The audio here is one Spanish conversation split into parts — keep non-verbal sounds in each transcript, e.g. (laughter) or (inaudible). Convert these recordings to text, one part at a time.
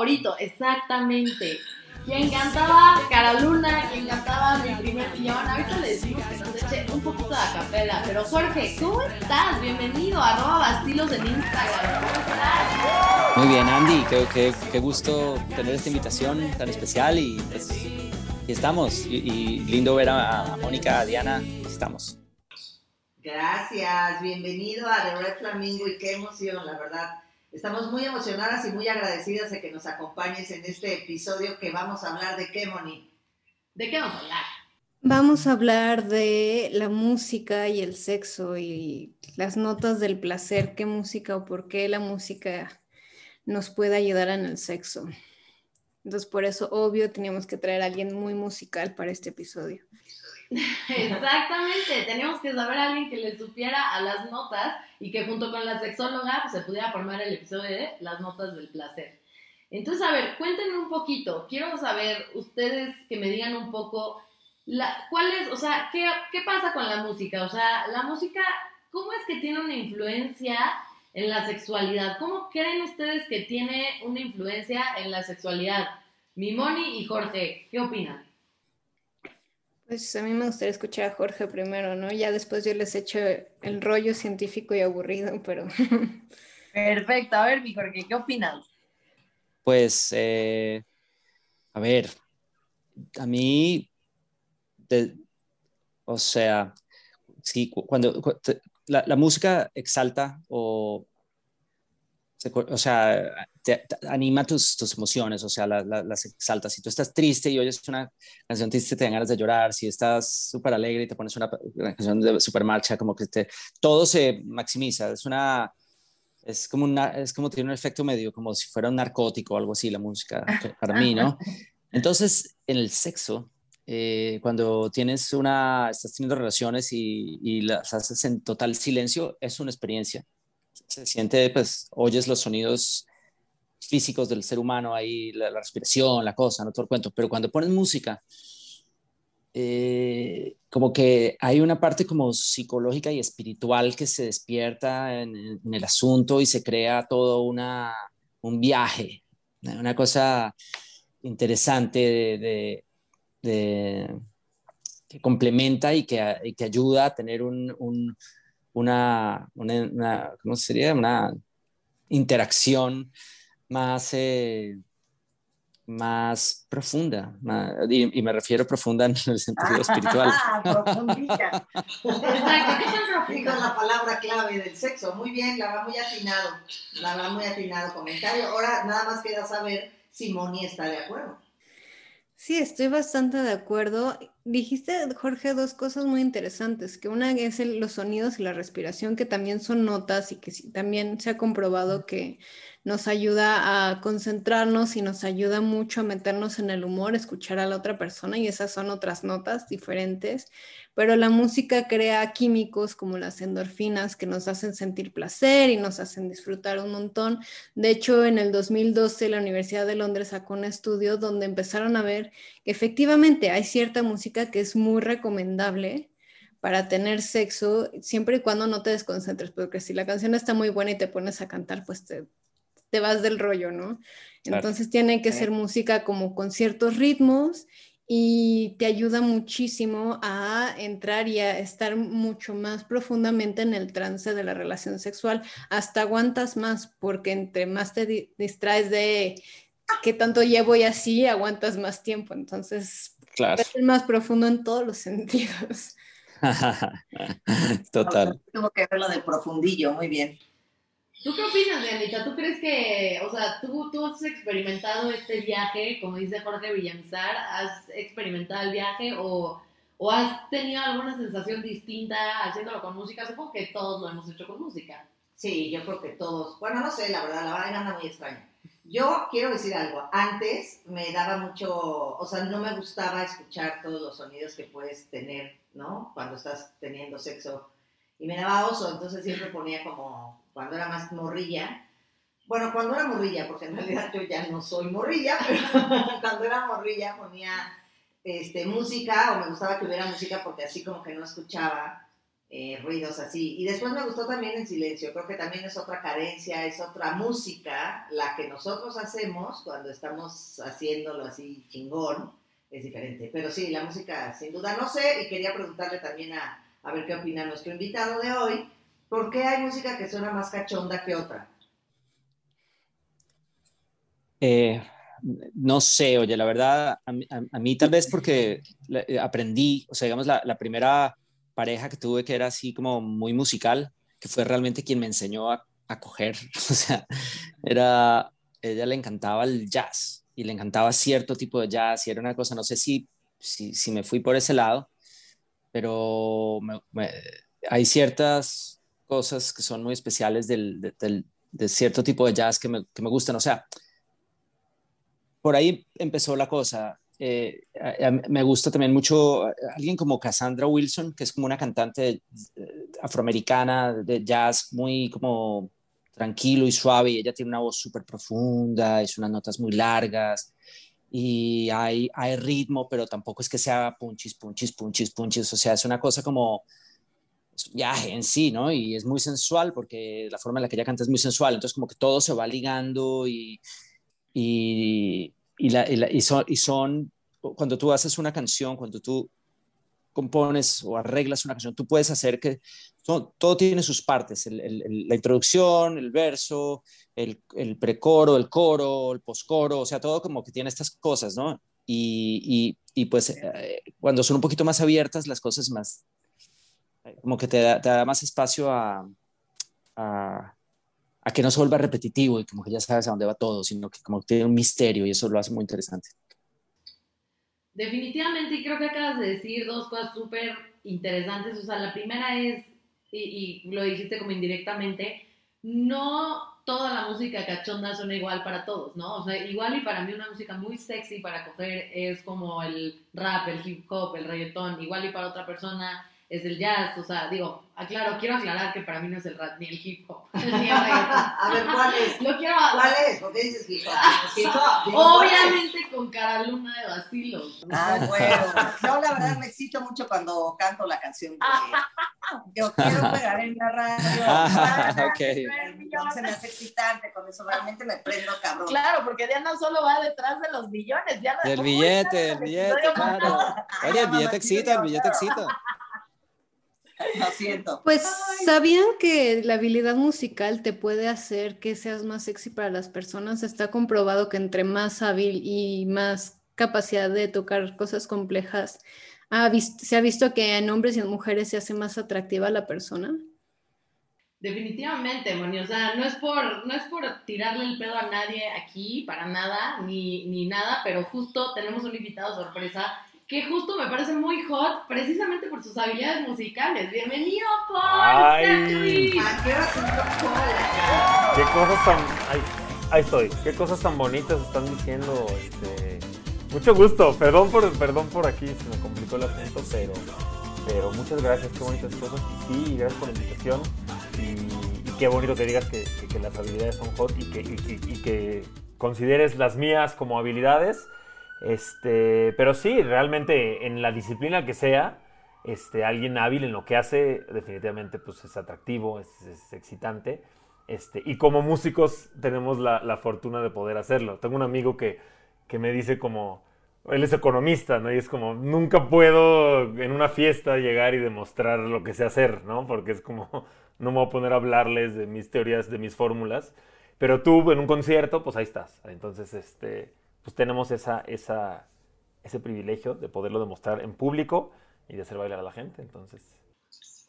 favorito, exactamente. Quien cantaba Caraluna, quien cantaba Mi Primer Millón. Ahorita le decimos que nos eche un poquito de acapela. Pero Jorge, ¿cómo estás? Bienvenido, arroba Bastilos en Instagram. ¿Cómo estás? Muy bien, Andy. Qué, qué, gusto tener esta invitación tan especial y pues, estamos. Y, lindo ver a, a Mónica, a Diana. Estamos. Gracias, bienvenido a The Red Flamingo y qué emoción, la verdad. Estamos muy emocionadas y muy agradecidas de que nos acompañes en este episodio que vamos a hablar de qué, Moni. ¿De qué vamos a hablar? Vamos a hablar de la música y el sexo y las notas del placer, qué música o por qué la música nos puede ayudar en el sexo. Entonces, por eso, obvio, teníamos que traer a alguien muy musical para este episodio. (laughs) Exactamente, teníamos que saber a alguien que le supiera a las notas y que junto con la sexóloga pues, se pudiera formar el episodio de las notas del placer. Entonces, a ver, cuéntenme un poquito, quiero saber ustedes que me digan un poco, la, ¿cuál es, o sea, qué, qué pasa con la música? O sea, la música, ¿cómo es que tiene una influencia en la sexualidad? ¿Cómo creen ustedes que tiene una influencia en la sexualidad? Mimoni y Jorge, ¿qué opinan? Pues a mí me gustaría escuchar a Jorge primero, ¿no? Ya después yo les echo el rollo científico y aburrido, pero... (laughs) Perfecto. A ver, mi Jorge, ¿qué opinas? Pues, eh, a ver, a mí, o sea, sí, cuando, la música exalta o o sea, te, anima tus, tus, emociones, o sea, las exalta. Si tú estás triste y oyes una canción triste, te dan ganas de llorar. Si estás súper alegre y te pones una, canción de super marcha, como que te, todo se maximiza. Es una, es como, una, es como tiene un efecto medio, como si fuera un narcótico o algo así, la música, para mí, ¿no? (laughs) Entonces, en el sexo, eh, cuando tienes una, estás teniendo relaciones y, y las haces en total silencio, es una experiencia se siente, pues, oyes los sonidos físicos del ser humano ahí, la, respiración, la cosa, no todo el cuento, pero cuando pones música, eh, como que hay una parte como psicológica y espiritual que se despierta en, el asunto y se crea todo una, un viaje, una cosa interesante de, que complementa y que, y que, ayuda a tener un, un una, una, ¿cómo sería? Una interacción más, eh, más profunda, y, me refiero profunda en el sentido (laughs) espiritual. (laughs) Profundilla. Exacto, ¿qué (laughs) la palabra clave del sexo. Muy bien, la va muy atinado, la va muy atinado comentario. Ahora nada más queda saber si Moni está de acuerdo. Sí, estoy bastante de acuerdo. Dijiste, Jorge, dos cosas muy interesantes, que una es los sonidos y la respiración, que también son notas y que también se ha comprobado que nos ayuda a concentrarnos y nos ayuda mucho a meternos en el humor, escuchar a la otra persona y esas son otras notas diferentes pero la música crea químicos como las endorfinas que nos hacen sentir placer y nos hacen disfrutar un montón. De hecho, en el 2012 la Universidad de Londres sacó un estudio donde empezaron a ver que efectivamente hay cierta música que es muy recomendable para tener sexo, siempre y cuando no te desconcentres, porque si la canción está muy buena y te pones a cantar, pues te, te vas del rollo, ¿no? Entonces tiene que ser música como con ciertos ritmos y te ayuda muchísimo a entrar y a estar mucho más profundamente en el trance de la relación sexual. Hasta aguantas más, porque entre más te distraes de qué tanto llevo y así, aguantas más tiempo. Entonces, claro. es más profundo en todos los (laughs) sentidos. (laughs) Total. Tengo que ver lo del profundillo, muy bien. ¿Tú qué opinas, Anita? ¿Tú crees que, o sea, tú, tú has experimentado este viaje, como dice Jorge Villamizar, has experimentado el viaje o, o has tenido alguna sensación distinta haciéndolo con música? Supongo que todos lo hemos hecho con música. Sí, yo creo que todos. Bueno, no sé, la verdad, la vaina anda muy extraña. Yo quiero decir algo. Antes me daba mucho, o sea, no me gustaba escuchar todos los sonidos que puedes tener, ¿no? Cuando estás teniendo sexo. Y me daba oso, entonces siempre ponía como cuando era más morrilla. Bueno, cuando era morrilla, porque en realidad yo ya no soy morrilla, (laughs) pero cuando era morrilla ponía este, música o me gustaba que hubiera música porque así como que no escuchaba eh, ruidos así. Y después me gustó también el silencio, creo que también es otra carencia, es otra música, la que nosotros hacemos cuando estamos haciéndolo así chingón, es diferente. Pero sí, la música sin duda no sé y quería preguntarle también a, a ver qué opina nuestro invitado de hoy, ¿por qué hay música que suena más cachonda que otra? Eh, no sé, oye, la verdad, a, mí, tal vez porque eh, aprendí, o sea, digamos, la, primera pareja que tuve que era así como muy musical, que fue realmente quien me enseñó a, a coger, (laughs) o sea, era, ella le encantaba el jazz y le encantaba cierto tipo de jazz y era una cosa, no sé si, si, si me fui por ese lado, pero hay ciertas cosas que son muy especiales del, de cierto tipo de jazz que me, que me gustan, o sea, por ahí empezó la cosa. Eh, me gusta también mucho eh, alguien como Cassandra Wilson, que es como una cantante eh, afroamericana de jazz muy como tranquilo y suave, ella tiene una voz súper profunda, es unas notas muy largas, y hay, hay ritmo, pero tampoco es que sea punchis, punchis, punchis, punchis, o sea, es una cosa como viaje en sí, ¿no? Y es muy sensual porque la forma en la que ella canta es muy sensual, entonces como que todo se va ligando y, y, y, son, y son, cuando tú haces una canción, cuando tú compones o arreglas una canción, tú puedes hacer que todo, tiene sus partes, la introducción, el verso, el, el, precoro, el coro, el poscoro, o sea, todo como que tiene estas cosas, ¿no? Y, y, pues eh, cuando son un poquito más abiertas, las cosas más, como que te da, te da más espacio a, a, a que no se vuelva repetitivo y como que ya sabes a dónde va todo, sino que como que tiene un misterio y eso lo hace muy interesante. Definitivamente, y creo que acabas de decir dos cosas súper interesantes. O sea, la primera es, y, y, lo dijiste como indirectamente, no toda la música cachonda suena igual para todos, ¿no? O sea, igual y para mí una música muy sexy para coger es como el rap, el hip hop, el reggaetón, igual y para otra persona es el jazz, o sea, digo, aclaro, quiero aclarar que para mí no es el rap ni el hip hop. (laughs) a ver, ¿cuál es? Lo quiero... ¿Cuál es? ¿Por qué dices (laughs) hip hop? Hip -hop? Obviamente con cara luna de vacilo. Ah, bueno. Yo la verdad me excito mucho cuando canto la canción. (laughs) Yo quiero pegar en la radio. Ah, ok. Entonces me hace excitante, con eso realmente me prendo cabrón. Claro, porque Diana solo va detrás de los billones. Diana, del billete, el billete, claro. Oye, el billete excita, el billete excita. Lo siento. Pues, ¿sabían que la habilidad musical te puede hacer que seas más sexy para las personas? Está comprobado que entre más hábil y más capacidad de tocar cosas complejas, se ha visto que en hombres y en mujeres se hace más atractiva la persona. Definitivamente, Moni, o sea, no es por, no es por tirarle el pedo a nadie aquí, para nada, ni, ni nada, pero justo tenemos un invitado sorpresa que justo me parece muy hot precisamente por sus habilidades musicales. Bienvenido, Paul. Ay. Qué cosas tan... ahí estoy. Qué cosas tan bonitas están diciendo. Este... Mucho gusto. Perdón por, perdón por aquí, se me complicó el asunto, pero, pero muchas gracias. Qué bonitas cosas. Y sí, gracias por la invitación. Y, qué bonito que digas que, que, las habilidades son hot y que, y, y que consideres las mías como habilidades este, pero sí, realmente en la disciplina que sea, este, alguien hábil en lo que hace, definitivamente pues es atractivo, es, excitante. Este, y como músicos tenemos la, fortuna de poder hacerlo. Tengo un amigo que, que me dice como, él es economista, ¿no? Y es como, nunca puedo en una fiesta llegar y demostrar lo que sé hacer, ¿no? Porque es como, (laughs) no me voy a poner a hablarles de mis teorías, de mis fórmulas. Pero tú en un concierto, pues ahí estás. Entonces, este, pues tenemos esa, esa, ese privilegio de poderlo demostrar en público y de hacer bailar a la gente. Entonces.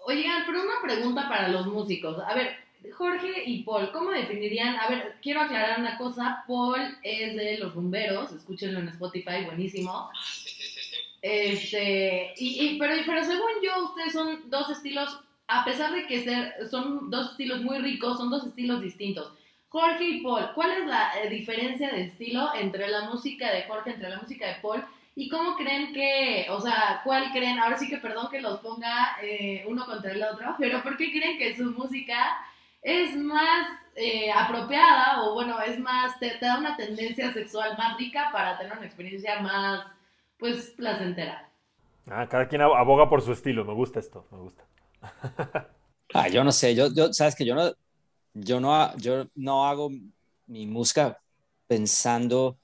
Oigan, pero una pregunta para los músicos. A ver, Jorge y Paul, ¿cómo definirían? A ver, quiero aclarar una cosa. Paul es de Los Rumberos, escúchenlo en Spotify, buenísimo. Este, y, pero, pero según yo, ustedes son dos estilos, a pesar de que ser, son dos estilos muy ricos, son dos estilos distintos. Jorge y Paul, ¿cuál es la eh, diferencia de estilo entre la música de Jorge, entre la música de Paul? ¿Y cómo creen que, o sea, cuál creen, ahora sí que perdón que los ponga eh, uno contra el otro, pero ¿por qué creen que su música es más eh, apropiada o bueno, es más, te, da una tendencia sexual más rica para tener una experiencia más, pues, placentera. Ah, cada quien aboga por su estilo, me gusta esto, me gusta. (laughs) ah, yo no sé, yo, yo, sabes que yo no, yo no, yo no hago mi música pensando,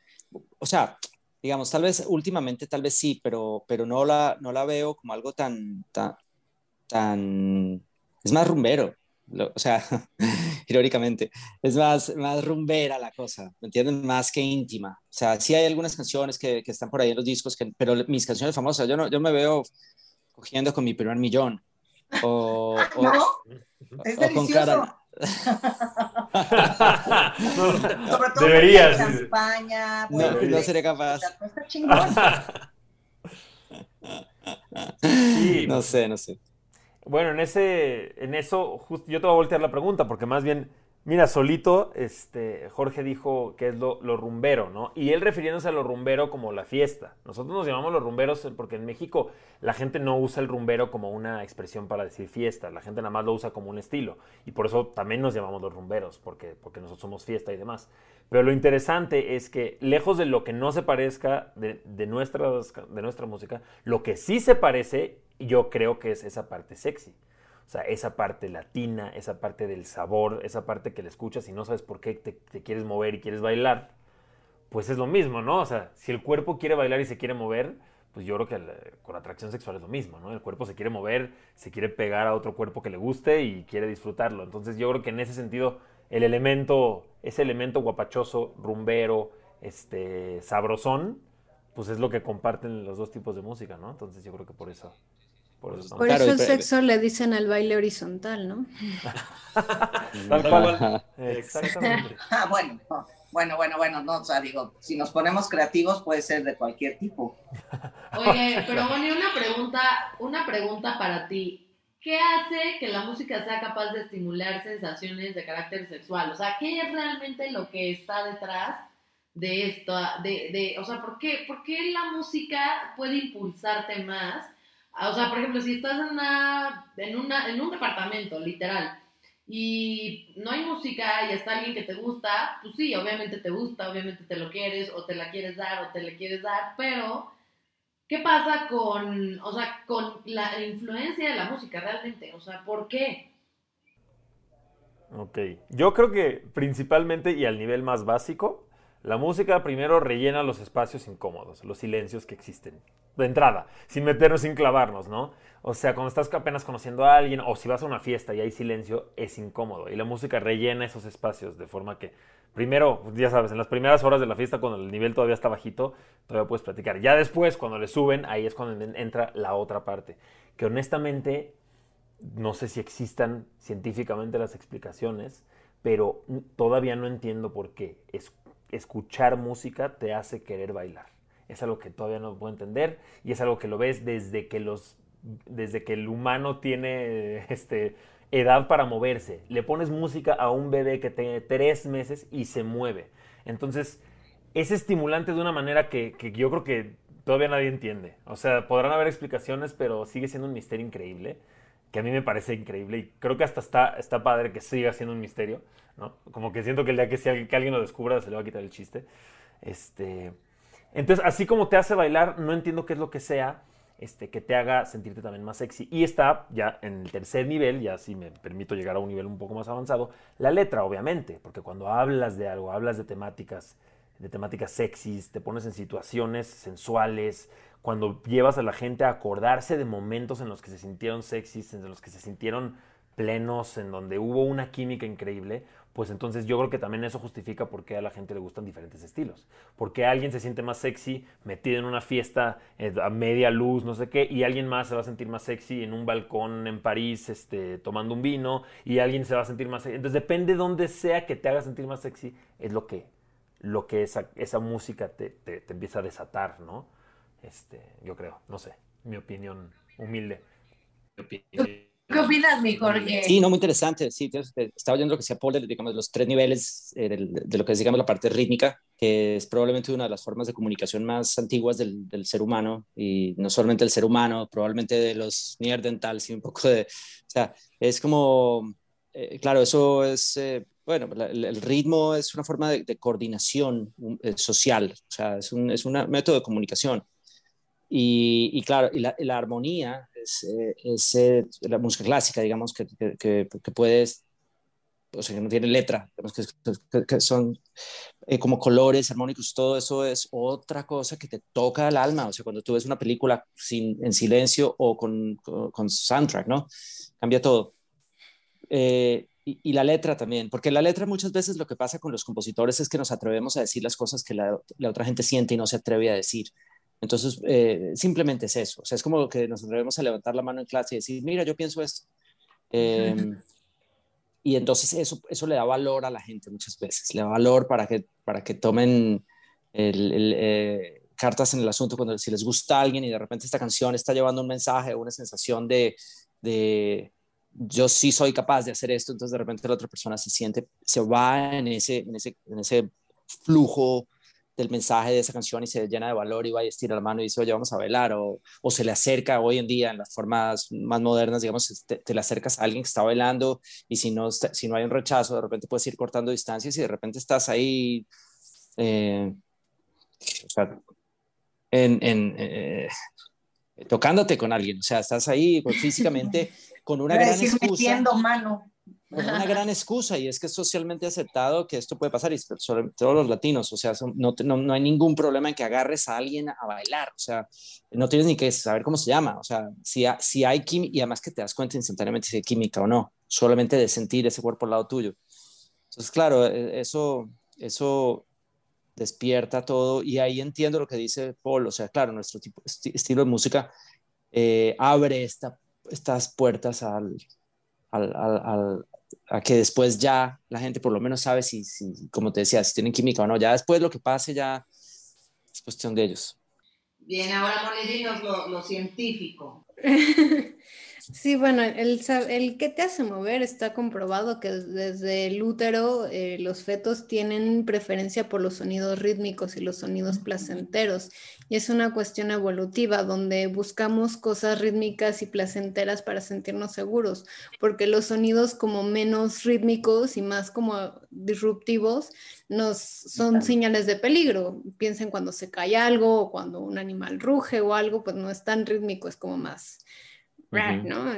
o sea, digamos, tal vez últimamente, tal vez sí, pero, pero no, la, no la veo como algo tan, tan, tan, es más rumbero, o sea, (laughs) irónicamente, es más, más rumbera la cosa, ¿me entienden? Más que íntima. O sea, sí hay algunas canciones que, que están por ahí en los discos, que, pero mis canciones famosas, yo, no, yo me veo cogiendo con mi primer millón. O, ¿No? es delicioso. Sobre todo Deberías. España, no, no sería capaz. Sí. No sé, no sé. Bueno, en ese, en eso, justo yo te voy a voltear la pregunta, porque más bien, mira, solito, este, Jorge dijo que es lo, rumbero, ¿no? Y él refiriéndose a lo rumbero como la fiesta. Nosotros nos llamamos los rumberos porque en México la gente no usa el rumbero como una expresión para decir fiesta, la gente nada más lo usa como un estilo. Y por eso también nos llamamos los rumberos, porque, porque nosotros somos fiesta y demás. Pero lo interesante es que, lejos de lo que no se parezca de, de nuestra música, lo que sí se parece yo creo que es esa parte sexy. O sea, esa parte latina, esa parte del sabor, esa parte que le escuchas y no sabes por qué te, te, quieres mover y quieres bailar, pues es lo mismo, ¿no? O sea, si el cuerpo quiere bailar y se quiere mover, pues yo creo que la, con atracción sexual es lo mismo, ¿no? El cuerpo se quiere mover, se quiere pegar a otro cuerpo que le guste y quiere disfrutarlo. Entonces yo creo que en ese sentido, el elemento, ese elemento guapachoso, rumbero, este, sabrosón, pues es lo que comparten los dos tipos de música, ¿no? Entonces yo creo que por eso por eso, Por eso el sexo le dicen al baile horizontal, ¿no? (laughs) Tal cual. (laughs) Exactamente. (laughs) Ah, bueno, bueno, bueno, bueno, no, o sea, digo, si nos ponemos creativos puede ser de cualquier tipo. Oye, pero Bonnie, una pregunta, una pregunta para ti. ¿Qué hace que la música sea capaz de estimular sensaciones de carácter sexual? O sea, ¿qué es realmente lo que está detrás de esto? De, de, o sea, ¿por qué, ¿por qué la música puede impulsarte más? O sea, por ejemplo, si estás en, una, en, una, en un departamento, literal, y no hay música y está alguien que te gusta, pues sí, obviamente te gusta, obviamente te lo quieres, o te la quieres dar, o te le quieres dar, pero ¿qué pasa con, o sea, con la influencia de la música realmente? O sea, ¿por qué? Ok, yo creo que principalmente y al nivel más básico, la música primero rellena los espacios incómodos, los silencios que existen de entrada, sin meternos, sin clavarnos, ¿no? O sea, cuando estás apenas conociendo a alguien o si vas a una fiesta y hay silencio, es incómodo. Y la música rellena esos espacios de forma que, primero, ya sabes, en las primeras horas de la fiesta, cuando el nivel todavía está bajito, todavía puedes platicar. Ya después, cuando le suben, ahí es cuando entra la otra parte. Que honestamente, no sé si existan científicamente las explicaciones, pero todavía no entiendo por qué. escuchar música te hace querer bailar es algo que todavía no puedo entender y es algo que lo ves desde que los desde que el humano tiene (laughs) este, edad para moverse. Le pones música a un bebé que tiene tres meses y se mueve. Entonces, es estimulante de una manera que, que, yo creo que todavía nadie entiende. O sea, podrán haber explicaciones, pero sigue siendo un misterio increíble, que a mí me parece increíble y creo que hasta está, está padre que siga siendo un misterio, ¿no? Como que siento que el día que, si alguien, que alguien lo descubra se le va a quitar el chiste. Este, entonces, así como te hace bailar, no entiendo qué es lo que sea este, que te haga sentirte también más sexy. Y está ya en el tercer nivel, ya si me permito llegar a un nivel un poco más avanzado, la letra, obviamente, porque cuando hablas de algo, hablas de temáticas, de temáticas sexys, te pones en situaciones sensuales, cuando llevas a la gente a acordarse de momentos en los que se sintieron sexys, en los que se sintieron plenos, en donde hubo una química increíble, pues entonces yo creo que también eso justifica por qué a la gente le gustan diferentes estilos. Porque alguien se siente más sexy metido en una fiesta eh, a media luz, no sé qué, y alguien más se va a sentir más sexy en un balcón en París este, tomando un vino, y alguien se va a sentir más sexy. Entonces depende de dónde sea que te haga sentir más sexy, es lo que, lo que esa, esa música te, te, empieza a desatar, ¿no? Este, yo creo, no sé, mi opinión humilde. Mi opinión. ¿Qué opinas, mi Jorge? Sí, no, muy interesante. Sí, estaba oyendo lo que decía Paul, de, digamos, los tres niveles eh, de, lo que es, digamos, la parte rítmica, que es probablemente una de las formas de comunicación más antiguas del, del ser humano, y no solamente del ser humano, probablemente de los neandertales, sino un poco de, o sea, es como, eh, claro, eso es, eh, bueno, el, ritmo es una forma de, coordinación social, o sea, es un, es un método de comunicación. Y, claro, y la, la armonía es, eh, es eh, la música clásica, digamos, que, que, que, puedes, o sea, que no tiene letra, que, que, son eh, como colores armónicos, todo eso es otra cosa que te toca el alma, o sea, cuando tú ves una película sin, en silencio o con, con, soundtrack, ¿no? Cambia todo. y, y, la letra también, porque la letra muchas veces lo que pasa con los compositores es que nos atrevemos a decir las cosas que la, la otra gente siente y no se atreve a decir. Entonces, eh, simplemente es eso. O sea, es como que nos atrevemos a levantar la mano en clase y decir, mira, yo pienso esto. Em, y entonces eso, eso le da valor a la gente muchas veces. Le da valor para que, para que tomen el, eh, cartas en el asunto cuando si les gusta a alguien y de repente esta canción está llevando un mensaje o una sensación de, de yo sí soy capaz de hacer esto, entonces de repente la otra persona se siente, se va en ese, en ese, en ese flujo del mensaje de esa canción y se llena de valor y va y estira la mano y dice, oye, vamos a bailar, o, o se le acerca hoy en día en las formas más modernas, digamos, te, te, le acercas a alguien que está bailando y si no, si no hay un rechazo, de repente puedes ir cortando distancias y de repente estás ahí, eh, o sea, en, en eh, tocándote con alguien, o sea, estás ahí pues, físicamente con una gran excusa. mano una gran excusa y es que es socialmente aceptado que esto puede pasar y sobre todo los latinos, o sea, no, no, no, hay ningún problema en que agarres a alguien a bailar, o sea, no tienes ni que saber cómo se llama, o sea, si, si hay química y además que te das cuenta instantáneamente si hay química o no, solamente de sentir ese cuerpo al lado tuyo. Entonces, claro, e, eso, eso despierta todo y ahí entiendo lo que dice Paul, o sea, claro, nuestro tipo, estilo de música eh, abre esta, estas puertas al, al, al, a que después ya la gente por lo menos sabe si, si, como te decía, si tienen química o no. Ya después lo que pase ya es cuestión de ellos. Bien, ahora lo, lo científico. (laughs) Sí, bueno, el, el que te hace mover está comprobado que desde el útero eh, los fetos tienen preferencia por los sonidos rítmicos y los sonidos placenteros. Y es una cuestión evolutiva donde buscamos cosas rítmicas y placenteras para sentirnos seguros, porque los sonidos como menos rítmicos y más como disruptivos nos son señales de peligro. Piensen cuando se cae algo o cuando un animal ruge o algo, pues no es tan rítmico, es como más ¿no?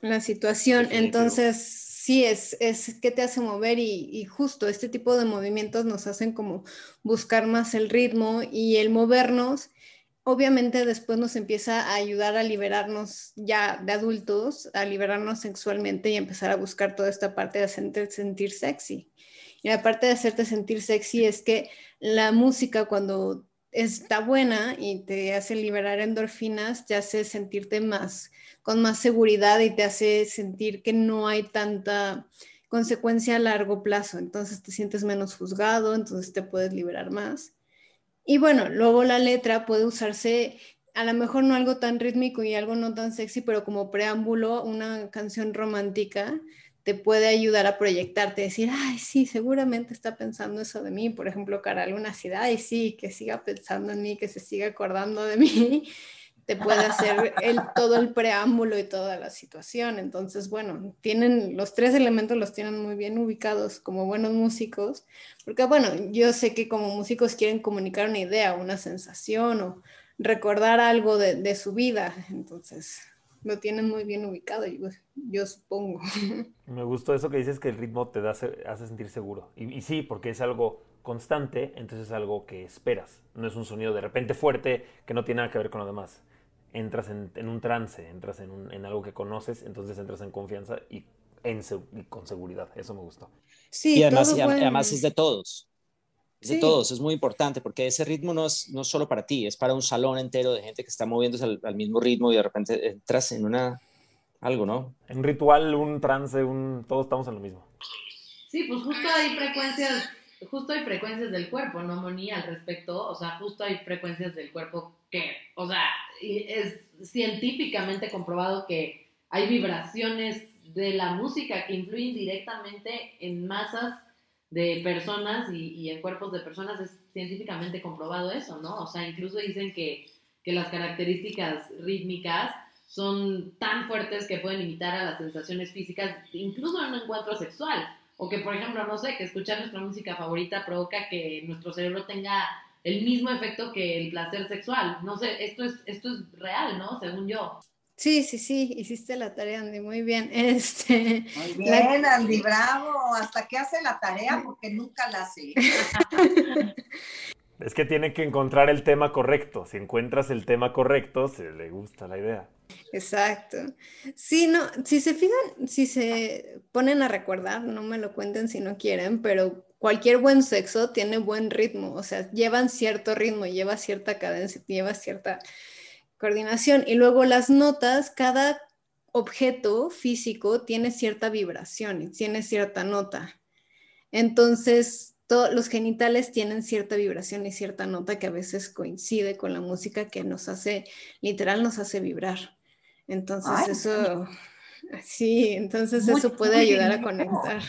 La, situación. Entonces, sí, es, es que te hace mover y, justo este tipo de movimientos nos hacen como buscar más el ritmo y el movernos. Obviamente después nos empieza a ayudar a liberarnos ya de adultos, a liberarnos sexualmente y empezar a buscar toda esta parte de hacerte sentir sexy. Y la parte de hacerte sentir sexy es que la música cuando está buena y te hace liberar endorfinas, te hace sentirte más, con más seguridad y te hace sentir que no hay tanta consecuencia a largo plazo. Entonces te sientes menos juzgado, entonces te puedes liberar más. Y bueno, luego la letra puede usarse a lo mejor no algo tan rítmico y algo no tan sexy, pero como preámbulo, una canción romántica te puede ayudar a proyectarte, decir, ay, sí, seguramente está pensando eso de mí. Por ejemplo, cara alguna ciudad, ay, sí, que siga pensando en mí, que se siga acordando de mí, (laughs) te puede hacer el, todo el preámbulo y toda la situación. Entonces, bueno, tienen los tres elementos los tienen muy bien ubicados como buenos músicos, porque bueno, yo sé que como músicos quieren comunicar una idea, una sensación o recordar algo de su vida. Entonces, lo tienen muy bien ubicado, yo, yo supongo. (laughs) Me gustó eso que dices que el ritmo te da, hace sentir seguro. Y, sí, porque es algo constante, entonces es algo que esperas. No es un sonido de repente fuerte que no tiene nada que ver con lo demás. Entras en, un trance, entras en, algo que conoces, entonces entras en confianza y, en, con seguridad. Eso me gustó. Sí, y además, además es de todos de todos, es muy importante porque ese ritmo no es, no solo para ti, es para un salón entero de gente que está moviéndose al, mismo ritmo y de repente entras en una, algo, ¿no? Un ritual, un trance, un, todos estamos en lo mismo. Sí, pues justo hay frecuencias, justo hay frecuencias del cuerpo, ¿no, Moni? Al respecto, o sea, justo hay frecuencias del cuerpo que, o sea, es científicamente comprobado que hay vibraciones de la música que influyen directamente en masas de personas y, en cuerpos de personas es científicamente comprobado eso, ¿no? O sea, incluso dicen que, que las características rítmicas son tan fuertes que pueden imitar a las sensaciones físicas, incluso en un encuentro sexual. O que, por ejemplo, no sé, que escuchar nuestra música favorita provoca que nuestro cerebro tenga el mismo efecto que el placer sexual. No sé, esto es, esto es real, ¿no? Según yo. Sí, sí, sí, hiciste la tarea, Andy, muy bien. (laughs) Este, muy bien, Andy, bravo. Hasta que hace la tarea porque nunca la hace. (laughs) es que tiene que encontrar el tema correcto. Si encuentras el tema correcto, se le gusta la idea. Exacto. Sí, no, si se fijan, si se ponen a recordar, no me lo cuenten si no quieren, pero cualquier buen sexo tiene buen ritmo, o sea, llevan cierto ritmo, lleva cierta cadencia, lleva cierta coordinación. Y luego las notas, cada objeto físico tiene cierta vibración y tiene cierta nota. Entonces, los genitales tienen cierta vibración y cierta nota que a veces coincide con la música que nos hace, literal, nos hace vibrar. Entonces, eso, sí, entonces eso puede ayudar a conectar.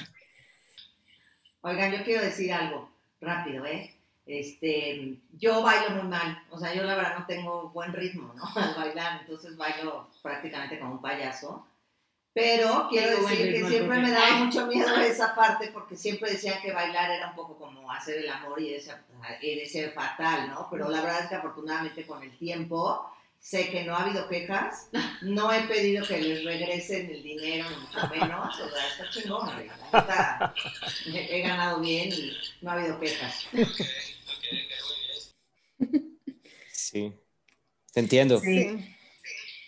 Oigan, yo quiero decir algo rápido, ¿eh? Este, yo bailo muy mal, o sea, yo la verdad no tengo buen ritmo, ¿no? (laughs) Al bailar, entonces bailo prácticamente como un payaso. Pero quiero decir que siempre me daba mucho miedo (laughs) esa parte porque siempre decían que bailar era un poco como hacer el amor y ese, fatal, ¿no? Pero la verdad es que afortunadamente con el tiempo sé que no ha habido quejas, no he pedido que les regresen el dinero, ni mucho menos, o sea, está chingón, está, he ganado bien y no ha habido quejas. Sí, te entiendo. Sí.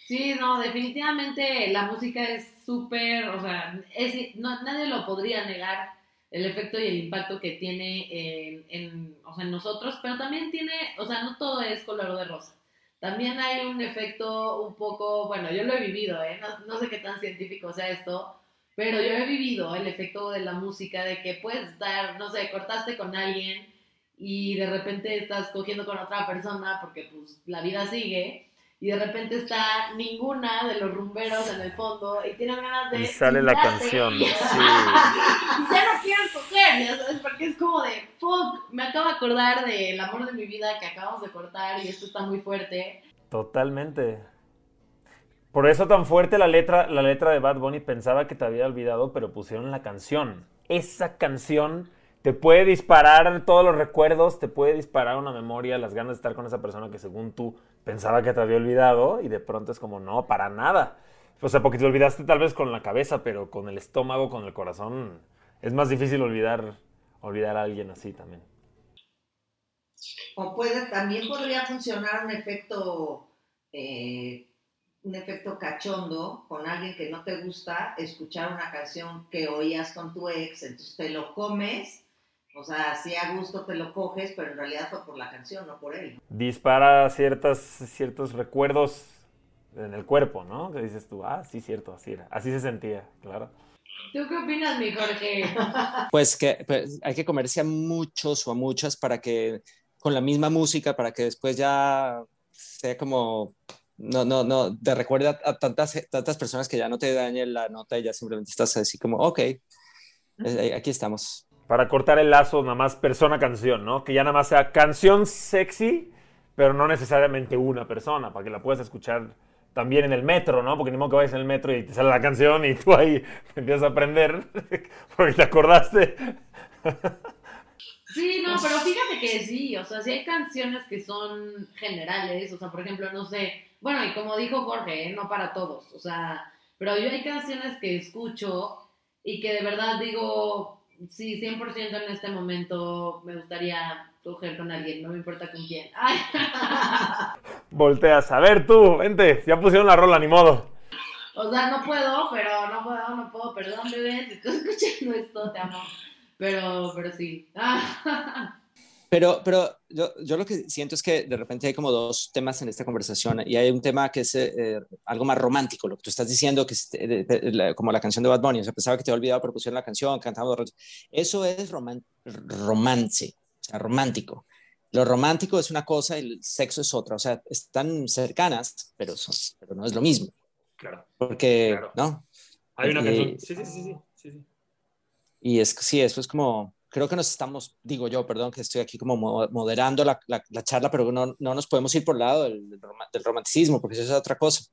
Sí, no, definitivamente la música es súper, o sea, es, no, nadie lo podría negar el efecto y el impacto que tiene en, en, o sea, en nosotros, pero también tiene, o sea, no todo es color de rosa. También hay un efecto un poco, bueno, yo lo he vivido, ¿eh? no, no sé qué tan científico sea esto, pero yo he vivido el efecto de la música, de que puedes estar, no sé, cortaste con alguien y de repente estás cogiendo con otra persona porque pues la vida sigue y de repente está ninguna de los rumberos en el fondo y tienen ganas de... Y sale la canción, sí. (laughs) y ya no quieren coger, ya sabes, porque es como de, fuck, me acabo de acordar del amor de mi vida que acabamos de cortar y esto está muy fuerte. Totalmente. Por eso tan fuerte la letra, la letra de Bad Bunny pensaba que te había olvidado, pero pusieron la canción. Esa canción te puede disparar todos los recuerdos, te puede disparar una memoria, las ganas de estar con esa persona que según tú pensaba que te había olvidado y de pronto es como, no, para nada. O sea, porque te olvidaste tal vez con la cabeza, pero con el estómago, con el corazón, es más difícil olvidar, olvidar a alguien así también. O puede, también podría funcionar un efecto, eh, un efecto cachondo con alguien que no te gusta, escuchar una canción que oías con tu ex, entonces te lo comes o sea, si a gusto te lo coges, pero en realidad fue por la canción, no por él. Dispara ciertas, ciertos recuerdos en el cuerpo, ¿no? Que dices tú, ah, sí, cierto, así era. Así se sentía, claro. ¿Tú qué opinas, mi Jorge? (laughs) Pues que pues, hay que comerse a muchos o a muchas para que, con la misma música, para que después ya sea como, no, no, no, te recuerde a, tantas, tantas personas que ya no te dañe la nota y ya simplemente estás así como, ok, eh, aquí estamos para cortar el lazo nada más persona-canción, ¿no? Que ya nada más sea canción sexy, pero no necesariamente una persona, para que la puedas escuchar también en el metro, ¿no? Porque ni modo que vayas en el metro y te sale la canción y tú ahí (laughs) empiezas a aprender (laughs) porque te acordaste. Sí, no, pero fíjate que sí, o sea, sí hay canciones que son generales, o sea, por ejemplo, no sé, bueno, y como dijo Jorge, ¿eh? no para todos, o sea, pero yo hay canciones que escucho y que de verdad digo, sí, 100% en este momento me gustaría coger con alguien, no me importa con quién. Ay. (laughs) Volteas, a ver tú, vente, ya pusieron la rola, ni modo. O sea, no puedo, pero no puedo, no puedo, perdón, bebé, si estás (laughs) escuchando esto, te amo. Pero, pero sí. (laughs) Pero, pero yo, yo, lo que siento es que de repente hay como dos temas en esta conversación y hay un tema que es eh, algo más romántico, lo que tú estás diciendo, que es eh, como la canción de Bad Bunny, o sea, pensaba que te había olvidado, pero pusieron la canción, cantamos, eso es romance, o sea, romántico. Lo romántico es una cosa, el sexo es otra, o sea, están cercanas, pero, son, pero no es lo mismo. Claro. Porque, ¿no? Hay una canción, sí, sí, sí, sí, sí. Y es, sí, eso es como, creo que nos estamos, digo yo, perdón que estoy aquí como moderando la, la, charla, pero no, no, nos podemos ir por el lado del, del, romanticismo, porque eso es otra cosa.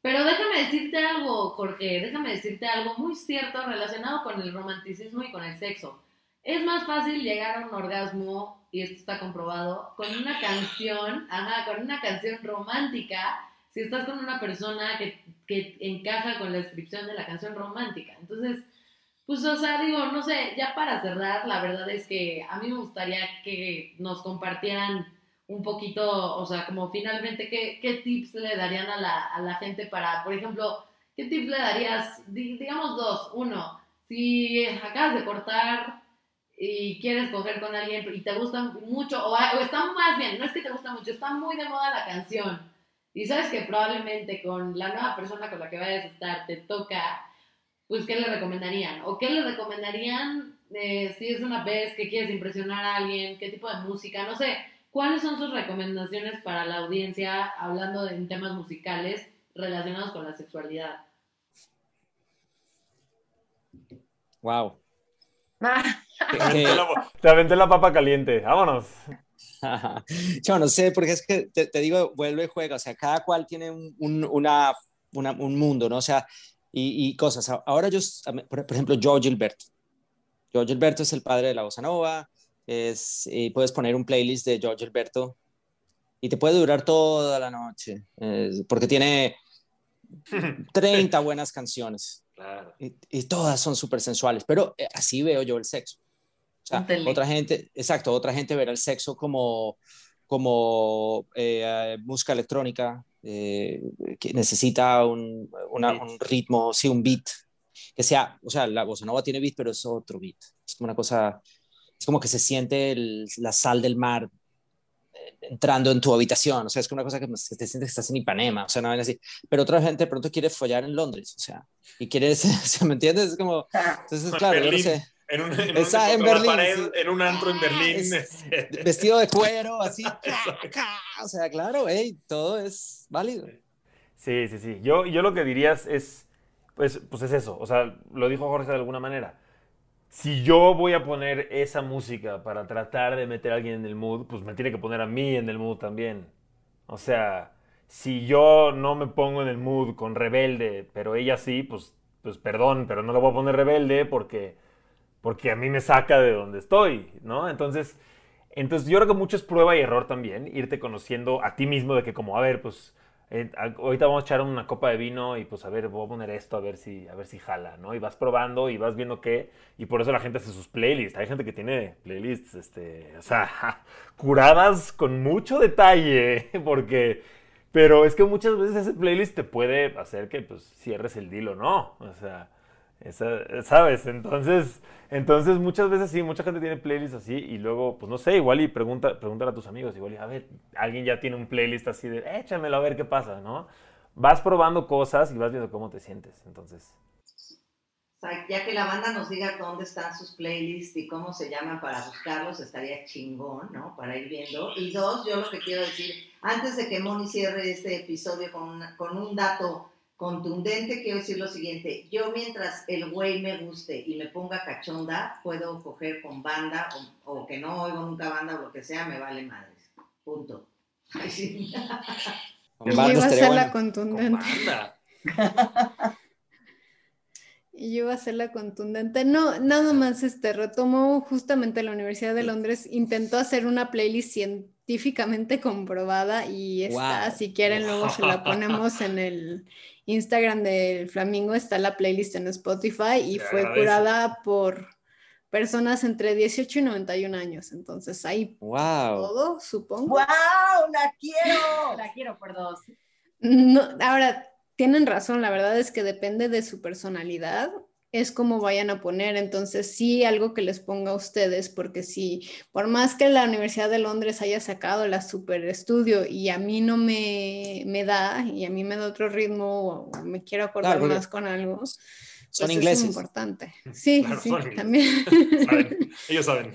Pero déjame decirte algo, Jorge, déjame decirte algo muy cierto relacionado con el romanticismo y con el sexo. es más fácil llegar a un orgasmo, y esto está comprobado, con una canción, ajá, con una canción romántica, si estás con una persona que, que encaja con la descripción de la canción romántica. Entonces, pues, o sea, digo, no sé, ya para cerrar, la verdad es que a mí me gustaría que nos compartieran un poquito, o sea, como finalmente, ¿qué, qué tips le darían a la, a la gente para, por ejemplo, qué tips le darías? Di- digamos dos. Uno, si acabas de cortar y quieres coger con alguien y te gusta mucho, o, o está más bien, no es que te gusta mucho, está muy de moda la canción. Y sabes que probablemente con la nueva persona con la que vayas a estar te toca, pues, ¿qué le recomendarían? ¿O qué le recomendarían eh, si es una vez que quieres impresionar a alguien? ¿Qué tipo de música? No sé, ¿cuáles son sus recomendaciones para la audiencia hablando de en temas musicales relacionados con la sexualidad? Wow. (laughs) Te aventé la- Te aventé la papa caliente. Vámonos. (laughs) Yo no sé, porque es que te, te digo, vuelve y juega, o sea, cada cual tiene un, un- una, una- un mundo, ¿no? O sea, y, y cosas. Ahora yo, por, por ejemplo, Joe Gilberto. Joe Gilberto es el padre de la bossa nova, es, y puedes poner un playlist de Joe Gilberto y te puede durar toda la noche, eh, porque tiene (laughs) 30 buenas canciones Claro. y, y todas son súper sensuales, pero eh, así veo yo el sexo. O sea, otra gente, exacto, otra gente verá el sexo como, como eh, música electrónica, eh, que necesita un, una- un ritmo, sí, un beat, que sea, o sea, la bossa nova tiene beat, pero es otro beat. Es como una cosa, es como que se siente el- la sal del mar eh, entrando en tu habitación, o sea, es como una cosa que te sientes que estás en Ipanema, o sea, una vaina así. Pero otra gente de pronto quiere follar en Londres, o sea, y quiere, (laughs) ¿me entiendes? Es como, entonces, claro, yo no sé. En un, en, un- la Berlín, pared, sí. en un antro en Berlín. Es- este, vestido de cuero, así, (laughs) o sea, claro, hey, todo es válido. Sí, sí, sí. Yo, yo lo que dirías es, pues, pues es eso. O sea, lo dijo Jorge de alguna manera. Si yo voy a poner esa música para tratar de meter a alguien en el mood, pues me tiene que poner a mí en el mood también. O sea, si yo no me pongo en el mood con rebelde, pero ella sí, pues, pues perdón, pero no le voy a poner rebelde porque, porque a mí me saca de donde estoy, ¿no? Entonces, entonces yo creo que mucho es prueba y error también, irte conociendo a ti mismo de que como, a ver, pues eh, ahorita vamos a echar una copa de vino y pues a ver, voy a poner esto a ver si, a ver si jala, ¿no? Y vas probando y vas viendo qué, y por eso la gente hace sus playlists. Hay gente que tiene playlists, este, o sea, curadas con mucho detalle, (laughs) porque, pero es que muchas veces ese playlist te puede hacer que pues cierres el deal o no, o sea, esa- ¿sabes? Entonces, entonces muchas veces sí, mucha gente tiene playlists así y luego, pues no sé, igual y pregunta, pregúntale a tus amigos, igual y a ver, alguien ya tiene un playlist así de, échamelo a ver qué pasa, ¿no? Vas probando cosas y vas viendo cómo te sientes, entonces. Ya que la banda nos diga dónde están sus playlists y cómo se llaman para buscarlos, estaría chingón, ¿no? Para ir viendo. Y dos, yo lo que quiero decir, antes de que Moni cierre este episodio con, una- con un dato contundente, quiero decir lo siguiente. Yo mientras el güey me guste y me ponga cachonda, puedo coger con banda o, o que no oigo nunca banda o lo que sea, me vale madres. Punto. (laughs) Ay, sí. Yo iba a ser la bueno. contundente. Y (laughs) yo iba a ser la contundente. No, nada más este retomó justamente la Universidad de Londres, intentó hacer una playlist científicamente comprobada y está, Wow. si quieren luego se la (laughs) ponemos en el Instagram del Flamingo, está la playlist en Spotify y fue agradece. curada por personas entre 18 y 91 años. Entonces ahí Wow. todo, supongo. ¡Wow! ¡La quiero! (laughs) La quiero por dos. No, ahora, tienen razón, la verdad es que depende de su personalidad, es como vayan a poner, entonces sí algo que les ponga a ustedes, porque si por más que la Universidad de Londres haya sacado la super estudio y a mí no me, me da, y a mí me da otro ritmo, o me quiero acordar Claro, más con algo, pues Son eso ingleses. es importante. (laughs) Sí, Claro, también. (laughs) Saben, (laughs) ellos saben.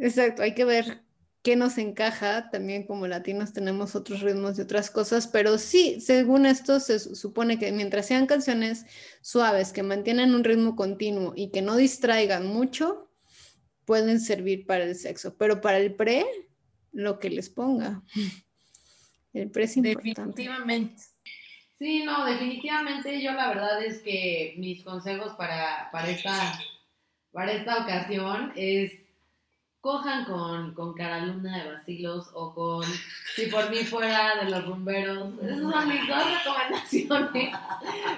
Exacto, hay que ver qué nos encaja. También como latinos tenemos otros ritmos y otras cosas, pero sí, según esto se su- supone que mientras sean canciones suaves, que mantienen un ritmo continuo y que no distraigan mucho, pueden servir para el sexo. Pero para el pre, lo que les ponga. (laughs) El pre es importante. Definitivamente. Sí, no, definitivamente yo la verdad es que mis consejos para, para esta para esta ocasión es cojan con, con Caraluna de Basilos o con Si por mí fuera de los rumberos. Esas son mis dos recomendaciones.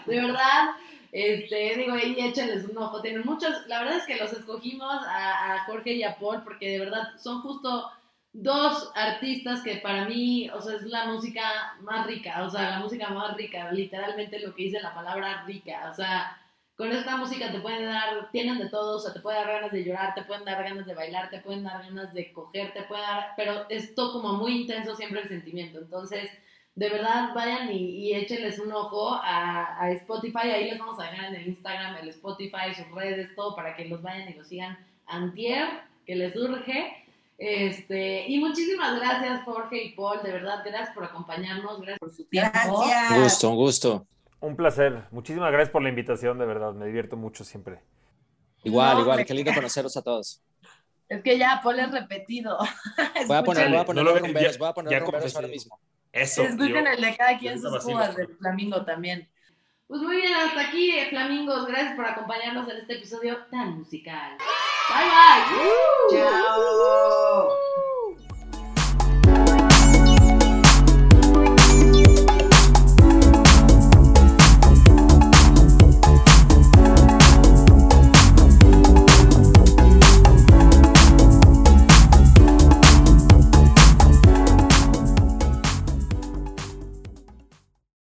De verdad, este, digo, ahí échenles un ojo. Tienen muchos, la verdad es que los escogimos a, a Jorge y a Paul porque de verdad son justo dos artistas que para mí, o sea, es la música más rica, o sea, la música más rica, literalmente lo que dice la palabra rica, o sea, con esta música te pueden dar, tienen de todo, o sea, te pueden dar ganas de llorar, te pueden dar ganas de bailar, te pueden dar ganas de coger, te pueden dar, pero es todo como muy intenso siempre el sentimiento, entonces, de verdad, vayan y, y échenles un ojo a, a Spotify, ahí les vamos a dejar en el Instagram, el Spotify, sus redes, todo para que los vayan y los sigan antier, que les urge, este, y muchísimas gracias Jorge y Paul, de verdad, gracias por acompañarnos, gracias por su tiempo. Un Gracias. gusto, un gusto. Un placer. Muchísimas gracias por la invitación, de verdad. Me divierto mucho siempre. Igual, No, igual, qué lindo conoceros a todos. Es que ya, Paul es repetido. (laughs) Voy a poner, voy a poner No rumberos, voy a poner rumberos ahora mismo. Eso. Escuchen el de cada quien sus cubas del flamingo también. Pues muy bien, hasta aquí, eh, Flamingos, gracias por acompañarnos en este episodio tan musical. Bye bye.